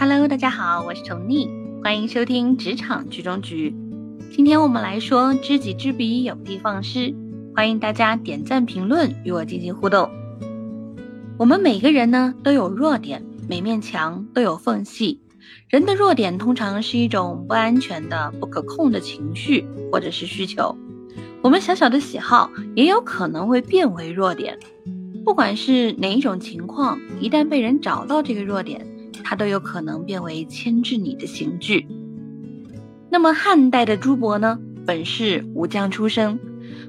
Hello，大家好，我是宠妮，欢迎收听职场局中局。今天我们来说知己知彼，有的放矢。欢迎大家点赞评论与我进行互动。我们每个人呢都有弱点，每面墙都有缝隙。人的弱点通常是一种不安全的、不可控的情绪或者是需求。我们小小的喜好也有可能会变为弱点。不管是哪一种情况，一旦被人找到这个弱点，它都有可能变为牵制你的刑具。那么汉代的朱伯呢，本是武将出身，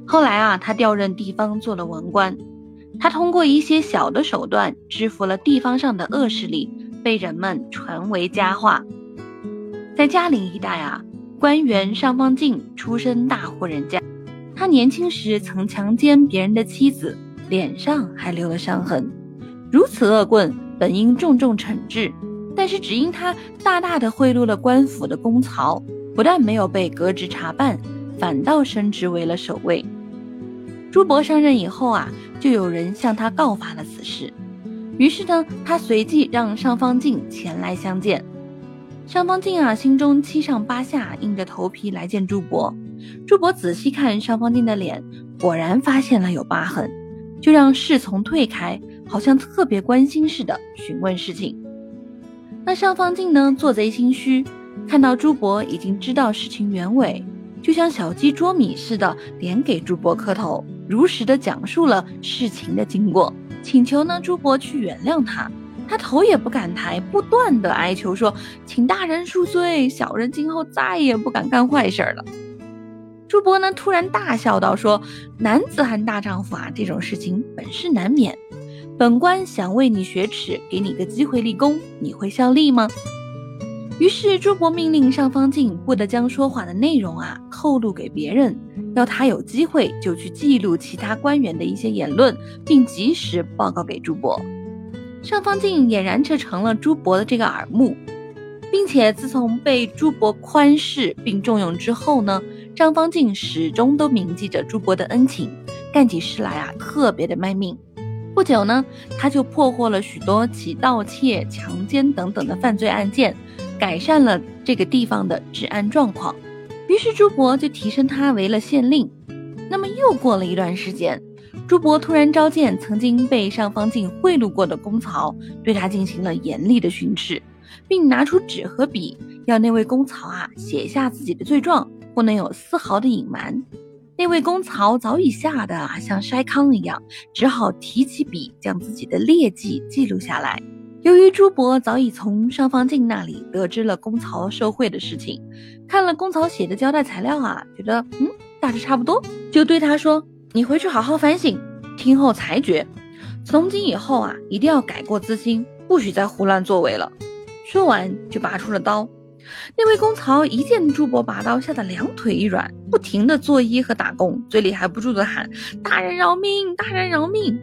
后来啊，他调任地方做了文官。他通过一些小的手段，制服了地方上的恶势力，被人们传为佳话。在嘉陵一带啊，官员上方进出身大户人家，他年轻时曾强奸别人的妻子，脸上还留了伤痕。如此恶棍，本应重重惩治。但是只因他大大的贿赂了官府的公曹，不但没有被革职查办，反倒升职为了守卫。朱伯上任以后啊，就有人向他告发了此事。于是呢，他随即让尚方静前来相见。尚方静啊，心中七上八下，硬着头皮来见朱伯。朱伯仔细看尚方静的脸，果然发现了有疤痕，就让侍从退开，好像特别关心似的询问事情。那尚方静呢？做贼心虚，看到朱伯已经知道事情原委，就像小鸡啄米似的，连给朱伯磕头，如实的讲述了事情的经过，请求呢朱伯去原谅他。他头也不敢抬，不断的哀求说：“请大人恕罪，小人今后再也不敢干坏事了。”朱伯呢突然大笑道：“说男子汉大丈夫啊，这种事情本是难免。”本官想为你雪耻，给你个机会立功，你会效力吗？于是朱伯命令尚方静不得将说话的内容啊透露给别人，要他有机会就去记录其他官员的一些言论，并及时报告给朱伯。尚方静俨然这成了朱伯的这个耳目，并且自从被朱伯宽视并重用之后呢，尚方静始终都铭记着朱伯的恩情，干起事来啊特别的卖命。不久呢，他就破获了许多起盗窃、强奸等等的犯罪案件，改善了这个地方的治安状况。于是朱伯就提升他为了县令。那么又过了一段时间，朱伯突然召见曾经被尚方静贿赂过的公曹，对他进行了严厉的训斥，并拿出纸和笔，要那位公曹啊写下自己的罪状，不能有丝毫的隐瞒。那位公曹早已吓得像筛糠一样，只好提起笔将自己的劣迹记录下来。由于朱伯早已从尚方静那里得知了公曹受贿的事情，看了公曹写的交代材料啊，觉得嗯大致差不多，就对他说：“你回去好好反省，听候裁决。从今以后啊，一定要改过自新，不许再胡乱作为了。”说完就拔出了刀。那位公曹一见朱伯拔刀，吓得两腿一软，不停的作揖和打工，嘴里还不住的喊：“大人饶命，大人饶命！”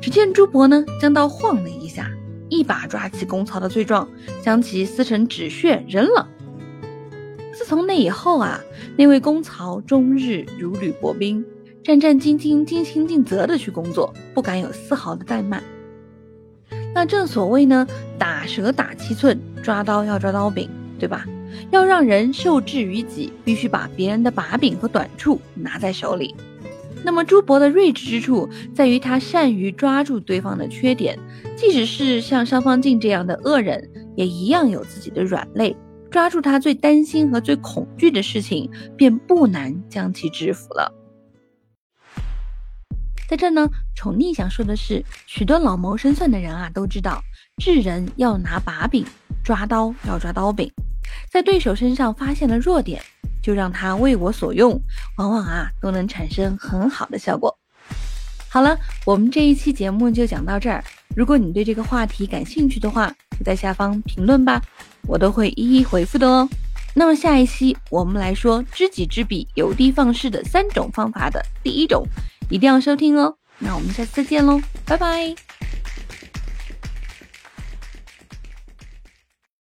只见朱伯呢，将刀晃了一下，一把抓起公曹的罪状，将其撕成纸屑扔了。自从那以后啊，那位公曹终日如履薄冰，战战兢兢、尽心尽责的去工作，不敢有丝毫的怠慢。那正所谓呢，打蛇打七寸，抓刀要抓刀柄。对吧？要让人受制于己，必须把别人的把柄和短处拿在手里。那么朱伯的睿智之处在于他善于抓住对方的缺点，即使是像尚方静这样的恶人，也一样有自己的软肋。抓住他最担心和最恐惧的事情，便不难将其制服了。在这呢，宠溺想说的是，许多老谋深算的人啊，都知道治人要拿把柄，抓刀要抓刀柄。在对手身上发现了弱点，就让他为我所用，往往啊都能产生很好的效果。好了，我们这一期节目就讲到这儿。如果你对这个话题感兴趣的话，就在下方评论吧，我都会一一回复的哦。那么下一期我们来说知己知彼，有的放矢的三种方法的第一种，一定要收听哦。那我们下次再见喽，拜拜。